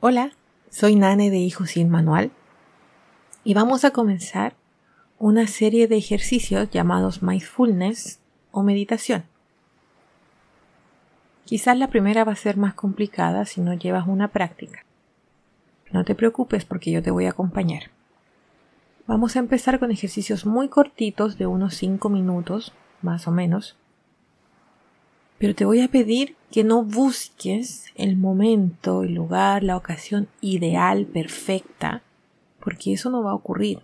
Hola, soy Nane de Hijos Sin Manual y vamos a comenzar una serie de ejercicios llamados mindfulness o meditación. Quizás la primera va a ser más complicada si no llevas una práctica. No te preocupes porque yo te voy a acompañar. Vamos a empezar con ejercicios muy cortitos de unos 5 minutos, más o menos, pero te voy a pedir que no busques el momento, el lugar, la ocasión ideal, perfecta, porque eso no va a ocurrir.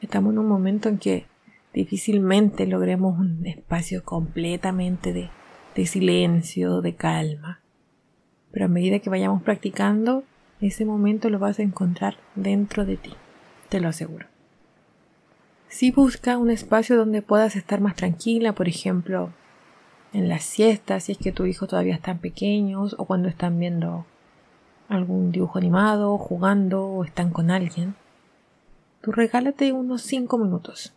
Estamos en un momento en que difícilmente logremos un espacio completamente de, de silencio, de calma. Pero a medida que vayamos practicando, ese momento lo vas a encontrar dentro de ti, te lo aseguro. Si busca un espacio donde puedas estar más tranquila, por ejemplo, en la siesta, si es que tu hijo todavía están pequeños, o cuando están viendo algún dibujo animado, jugando o están con alguien. Tú regálate unos 5 minutos.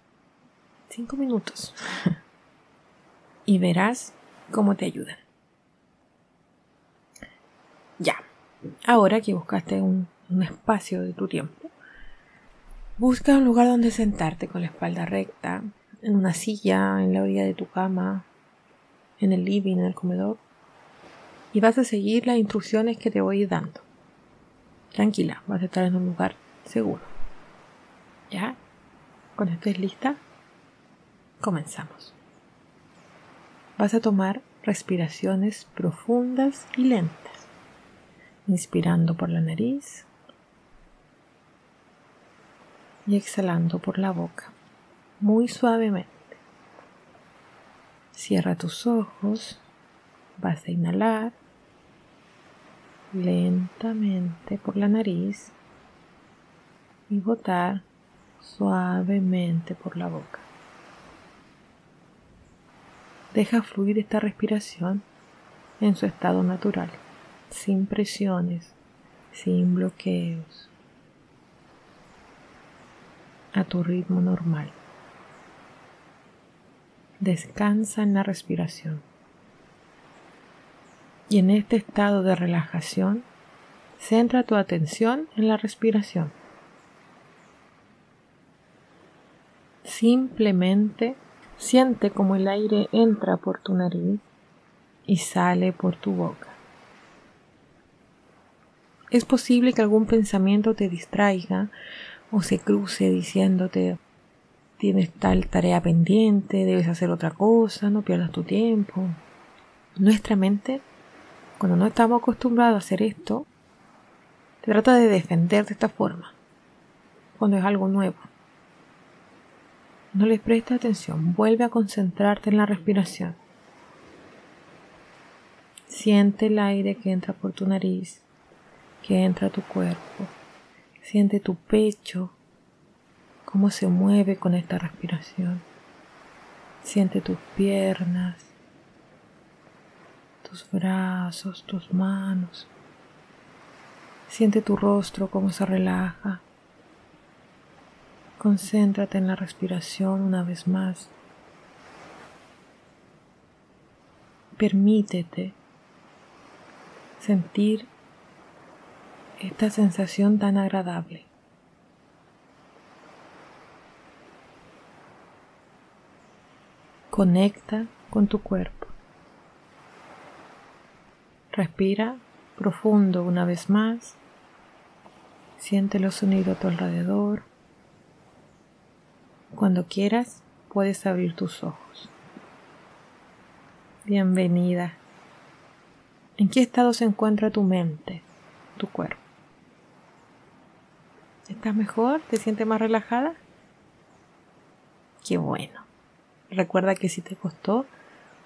5 minutos. y verás cómo te ayudan. Ya. Ahora que buscaste un, un espacio de tu tiempo, busca un lugar donde sentarte con la espalda recta, en una silla, en la orilla de tu cama, en el living, en el comedor, y vas a seguir las instrucciones que te voy dando. Tranquila, vas a estar en un lugar seguro. ¿Ya? Cuando estés lista, comenzamos. Vas a tomar respiraciones profundas y lentas, inspirando por la nariz y exhalando por la boca, muy suavemente. Cierra tus ojos. Vas a inhalar lentamente por la nariz y botar suavemente por la boca. Deja fluir esta respiración en su estado natural, sin presiones, sin bloqueos, a tu ritmo normal. Descansa en la respiración. Y en este estado de relajación, centra tu atención en la respiración. Simplemente siente como el aire entra por tu nariz y sale por tu boca. Es posible que algún pensamiento te distraiga o se cruce diciéndote tienes tal tarea pendiente, debes hacer otra cosa, no pierdas tu tiempo. Nuestra mente, cuando no estamos acostumbrados a hacer esto, trata de defender de esta forma, cuando es algo nuevo. No les presta atención, vuelve a concentrarte en la respiración. Siente el aire que entra por tu nariz, que entra a tu cuerpo. Siente tu pecho, cómo se mueve con esta respiración. Siente tus piernas, tus brazos, tus manos. Siente tu rostro cómo se relaja. Concéntrate en la respiración una vez más. Permítete sentir esta sensación tan agradable. Conecta con tu cuerpo. Respira profundo una vez más. Siente los sonidos a tu alrededor. Cuando quieras, puedes abrir tus ojos. Bienvenida. ¿En qué estado se encuentra tu mente, tu cuerpo? ¿Estás mejor? ¿Te sientes más relajada? Qué bueno. Recuerda que si te costó,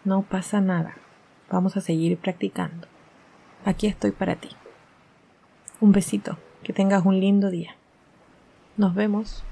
no pasa nada. Vamos a seguir practicando. Aquí estoy para ti. Un besito. Que tengas un lindo día. Nos vemos.